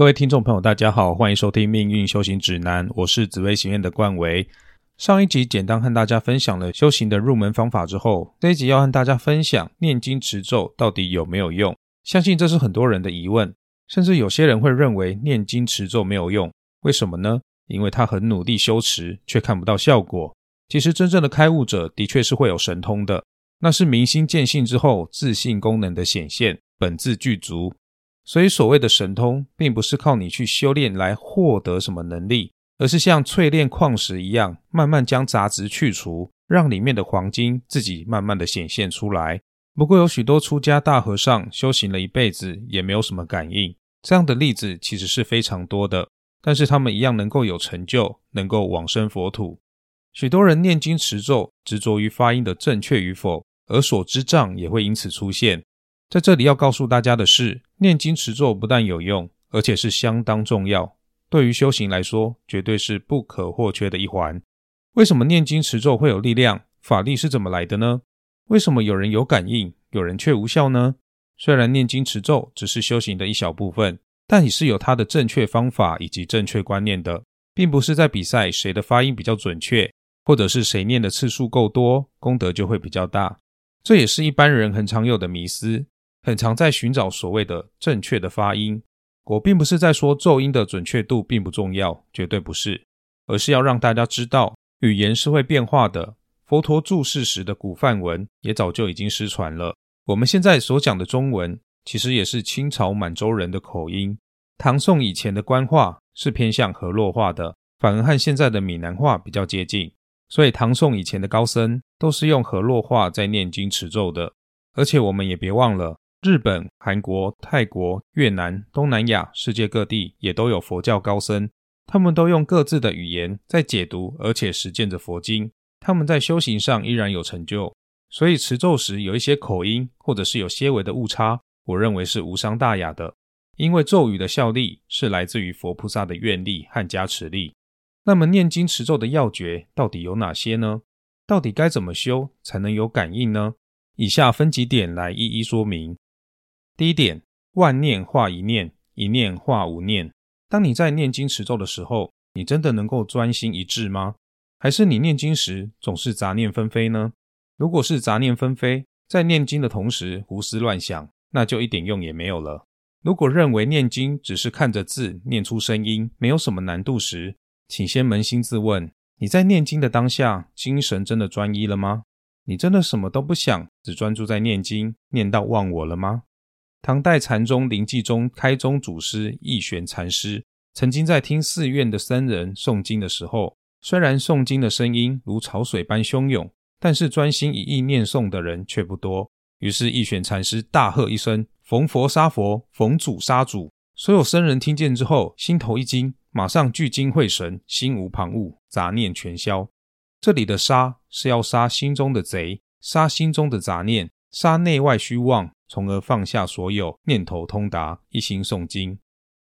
各位听众朋友，大家好，欢迎收听《命运修行指南》，我是紫薇行院的冠维。上一集简单和大家分享了修行的入门方法之后，这一集要和大家分享念经持咒到底有没有用。相信这是很多人的疑问，甚至有些人会认为念经持咒没有用，为什么呢？因为他很努力修持，却看不到效果。其实真正的开悟者的确是会有神通的，那是明心见性之后自信功能的显现，本自具足。所以所谓的神通，并不是靠你去修炼来获得什么能力，而是像淬炼矿石一样，慢慢将杂质去除，让里面的黄金自己慢慢的显现出来。不过有许多出家大和尚修行了一辈子，也没有什么感应，这样的例子其实是非常多的。但是他们一样能够有成就，能够往生佛土。许多人念经持咒，执着于发音的正确与否，而所知障也会因此出现。在这里要告诉大家的是，念经持咒不但有用，而且是相当重要，对于修行来说，绝对是不可或缺的一环。为什么念经持咒会有力量？法力是怎么来的呢？为什么有人有感应，有人却无效呢？虽然念经持咒只是修行的一小部分，但也是有它的正确方法以及正确观念的，并不是在比赛谁的发音比较准确。或者是谁念的次数够多，功德就会比较大。这也是一般人很常有的迷思，很常在寻找所谓的正确的发音。我并不是在说咒音的准确度并不重要，绝对不是，而是要让大家知道，语言是会变化的。佛陀注释时的古梵文也早就已经失传了。我们现在所讲的中文，其实也是清朝满洲人的口音。唐宋以前的官话是偏向河洛话的，反而和现在的闽南话比较接近。所以唐宋以前的高僧都是用河洛话在念经持咒的，而且我们也别忘了，日本、韩国、泰国、越南、东南亚世界各地也都有佛教高僧，他们都用各自的语言在解读，而且实践着佛经，他们在修行上依然有成就。所以持咒时有一些口音或者是有些微的误差，我认为是无伤大雅的，因为咒语的效力是来自于佛菩萨的愿力和加持力。那么念经持咒的要诀到底有哪些呢？到底该怎么修才能有感应呢？以下分几点来一一说明。第一点，万念化一念，一念化无念。当你在念经持咒的时候，你真的能够专心一致吗？还是你念经时总是杂念纷飞呢？如果是杂念纷飞，在念经的同时胡思乱想，那就一点用也没有了。如果认为念经只是看着字念出声音，没有什么难度时，请先扪心自问：你在念经的当下，精神真的专一了吗？你真的什么都不想，只专注在念经，念到忘我了吗？唐代禅宗灵济宗开宗祖师义玄禅师，曾经在听寺院的僧人诵经的时候，虽然诵经的声音如潮水般汹涌，但是专心一意念诵的人却不多。于是义玄禅师大喝一声：“逢佛杀佛，逢主杀主！”所有僧人听见之后，心头一惊。马上聚精会神，心无旁骛，杂念全消。这里的杀是要杀心中的贼，杀心中的杂念，杀内外虚妄，从而放下所有念头，通达一心诵经。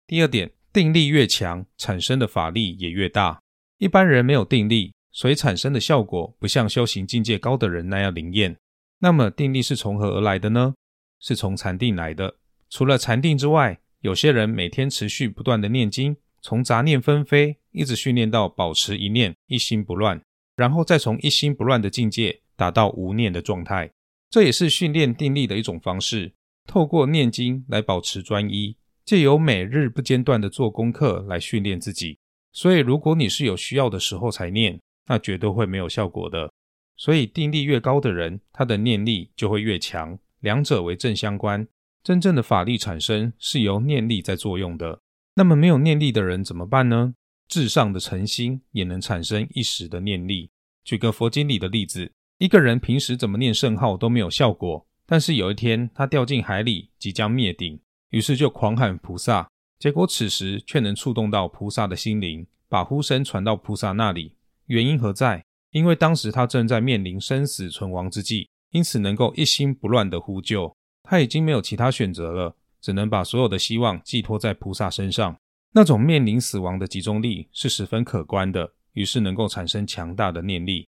第二点，定力越强，产生的法力也越大。一般人没有定力，所以产生的效果不像修行境界高的人那样灵验。那么定力是从何而来的呢？是从禅定来的。除了禅定之外，有些人每天持续不断的念经。从杂念纷飞一直训练到保持一念一心不乱，然后再从一心不乱的境界达到无念的状态，这也是训练定力的一种方式。透过念经来保持专一，借由每日不间断的做功课来训练自己。所以，如果你是有需要的时候才念，那绝对会没有效果的。所以，定力越高的人，他的念力就会越强，两者为正相关。真正的法力产生是由念力在作用的。那么没有念力的人怎么办呢？至上的诚心也能产生一时的念力。举个佛经里的例子，一个人平时怎么念圣号都没有效果，但是有一天他掉进海里，即将灭顶，于是就狂喊菩萨，结果此时却能触动到菩萨的心灵，把呼声传到菩萨那里。原因何在？因为当时他正在面临生死存亡之际，因此能够一心不乱的呼救，他已经没有其他选择了。只能把所有的希望寄托在菩萨身上，那种面临死亡的集中力是十分可观的，于是能够产生强大的念力。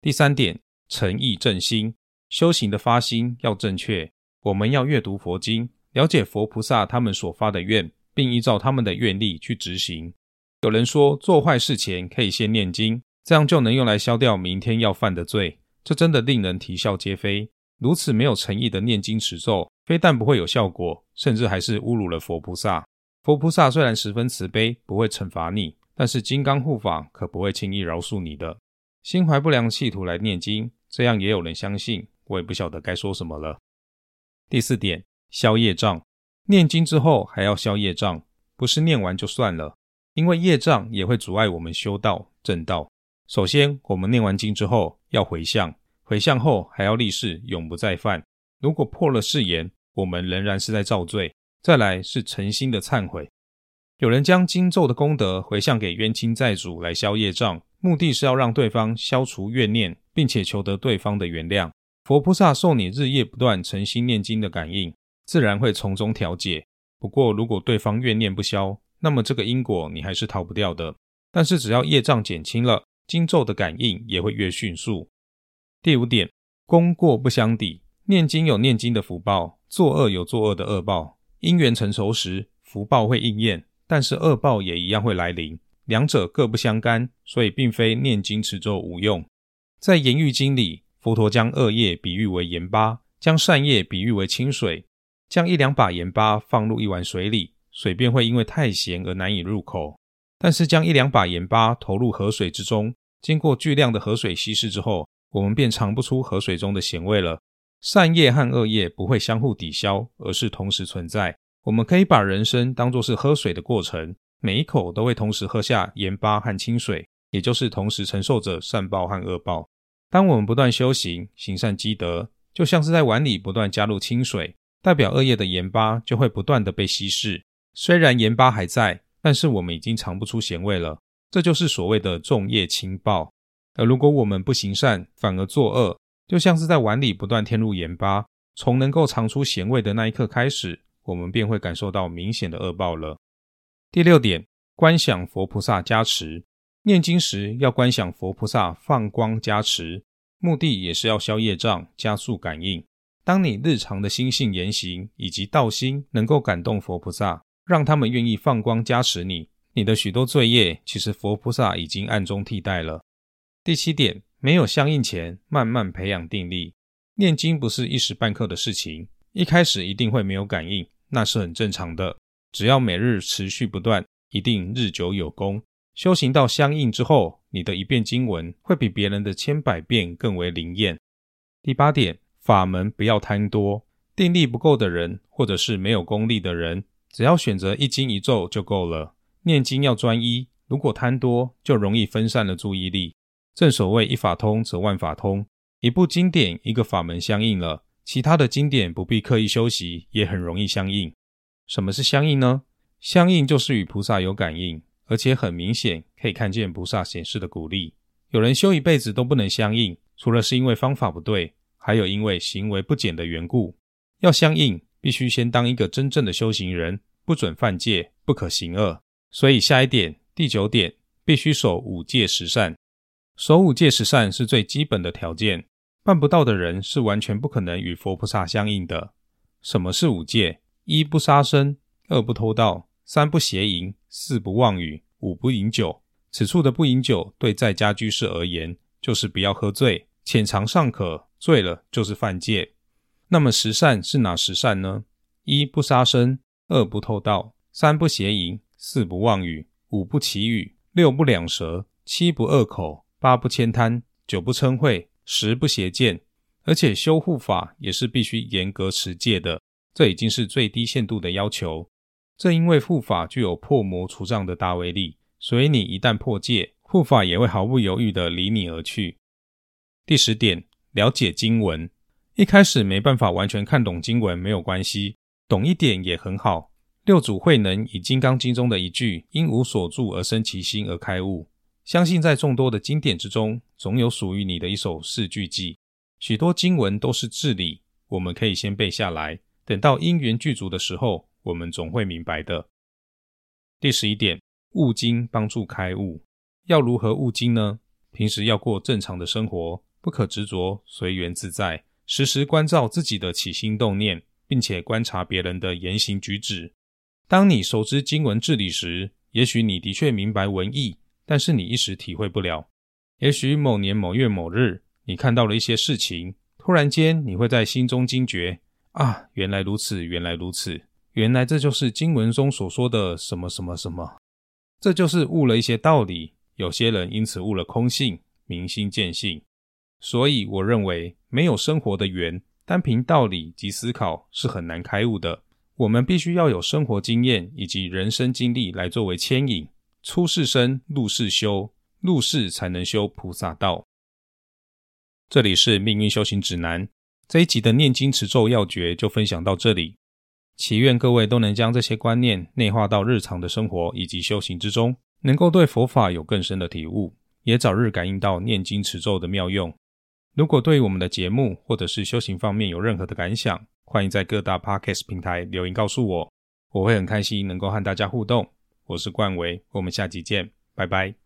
第三点，诚意正心，修行的发心要正确。我们要阅读佛经，了解佛菩萨他们所发的愿，并依照他们的愿力去执行。有人说，做坏事前可以先念经，这样就能用来消掉明天要犯的罪。这真的令人啼笑皆非。如此没有诚意的念经持咒，非但不会有效果，甚至还是侮辱了佛菩萨。佛菩萨虽然十分慈悲，不会惩罚你，但是金刚护法可不会轻易饶恕你的。心怀不良企图来念经，这样也有人相信，我也不晓得该说什么了。第四点，消业障。念经之后还要消业障，不是念完就算了，因为业障也会阻碍我们修道正道。首先，我们念完经之后要回向，回向后还要立誓永不再犯。如果破了誓言，我们仍然是在造罪。再来是诚心的忏悔。有人将经咒的功德回向给冤亲债主来消业障。目的是要让对方消除怨念，并且求得对方的原谅。佛菩萨受你日夜不断诚心念经的感应，自然会从中调解。不过，如果对方怨念不消，那么这个因果你还是逃不掉的。但是，只要业障减轻了，经咒的感应也会越迅速。第五点，功过不相抵。念经有念经的福报，作恶有作恶的恶报。因缘成熟时，福报会应验，但是恶报也一样会来临。两者各不相干，所以并非念经持咒无用。在《言喻经》里，佛陀将恶业比喻为盐巴，将善业比喻为清水。将一两把盐巴放入一碗水里，水便会因为太咸而难以入口；但是将一两把盐巴投入河水之中，经过巨量的河水稀释之后，我们便尝不出河水中的咸味了。善业和恶业不会相互抵消，而是同时存在。我们可以把人生当作是喝水的过程。每一口都会同时喝下盐巴和清水，也就是同时承受着善报和恶报。当我们不断修行、行善积德，就像是在碗里不断加入清水，代表恶业的盐巴就会不断的被稀释。虽然盐巴还在，但是我们已经尝不出咸味了。这就是所谓的重业轻报。而如果我们不行善，反而作恶，就像是在碗里不断添入盐巴，从能够尝出咸味的那一刻开始，我们便会感受到明显的恶报了。第六点，观想佛菩萨加持。念经时要观想佛菩萨放光加持，目的也是要消业障，加速感应。当你日常的心性言行以及道心能够感动佛菩萨，让他们愿意放光加持你，你的许多罪业其实佛菩萨已经暗中替代了。第七点，没有相应前，慢慢培养定力。念经不是一时半刻的事情，一开始一定会没有感应，那是很正常的。只要每日持续不断，一定日久有功。修行到相应之后，你的一遍经文会比别人的千百遍更为灵验。第八点，法门不要贪多。定力不够的人，或者是没有功力的人，只要选择一经一咒就够了。念经要专一，如果贪多，就容易分散了注意力。正所谓一法通则万法通，一部经典一个法门相应了，其他的经典不必刻意修习，也很容易相应。什么是相应呢？相应就是与菩萨有感应，而且很明显可以看见菩萨显示的鼓励。有人修一辈子都不能相应，除了是因为方法不对，还有因为行为不检的缘故。要相应，必须先当一个真正的修行人，不准犯戒，不可行恶。所以下一点，第九点，必须守五戒十善。守五戒十善是最基本的条件，办不到的人是完全不可能与佛菩萨相应的。什么是五戒？一不杀生，二不偷盗，三不邪淫，四不妄语，五不饮酒。此处的不饮酒，对在家居士而言，就是不要喝醉，浅尝尚可，醉了就是犯戒。那么十善是哪十善呢？一不杀生，二不偷盗，三不邪淫，四不妄语，五不绮语，六不两舌，七不恶口，八不悭贪，九不嗔恚，十不邪见。而且修护法也是必须严格持戒的。这已经是最低限度的要求。正因为护法具有破魔除障的大威力，所以你一旦破戒，护法也会毫不犹豫地离你而去。第十点，了解经文。一开始没办法完全看懂经文没有关系，懂一点也很好。六祖慧能以《金刚经》中的一句“因无所住而生其心”而开悟。相信在众多的经典之中，总有属于你的一首四句偈。许多经文都是至理，我们可以先背下来。等到因缘具足的时候，我们总会明白的。第十一点，悟经帮助开悟。要如何悟经呢？平时要过正常的生活，不可执着，随缘自在，时时关照自己的起心动念，并且观察别人的言行举止。当你熟知经文治理时，也许你的确明白文意，但是你一时体会不了。也许某年某月某日，你看到了一些事情，突然间你会在心中惊觉：啊，原来如此，原来如此，原来这就是经文中所说的什么什么什么。这就是悟了一些道理。有些人因此悟了空性，明心见性。所以我认为，没有生活的缘，单凭道理及思考是很难开悟的。我们必须要有生活经验以及人生经历来作为牵引。出世生，入世修，入世才能修菩萨道。这里是命运修行指南这一集的念经持咒要诀就分享到这里。祈愿各位都能将这些观念内化到日常的生活以及修行之中，能够对佛法有更深的体悟，也早日感应到念经持咒的妙用。如果对于我们的节目或者是修行方面有任何的感想，欢迎在各大 podcast 平台留言告诉我，我会很开心能够和大家互动。我是冠维，我们下集见，拜拜。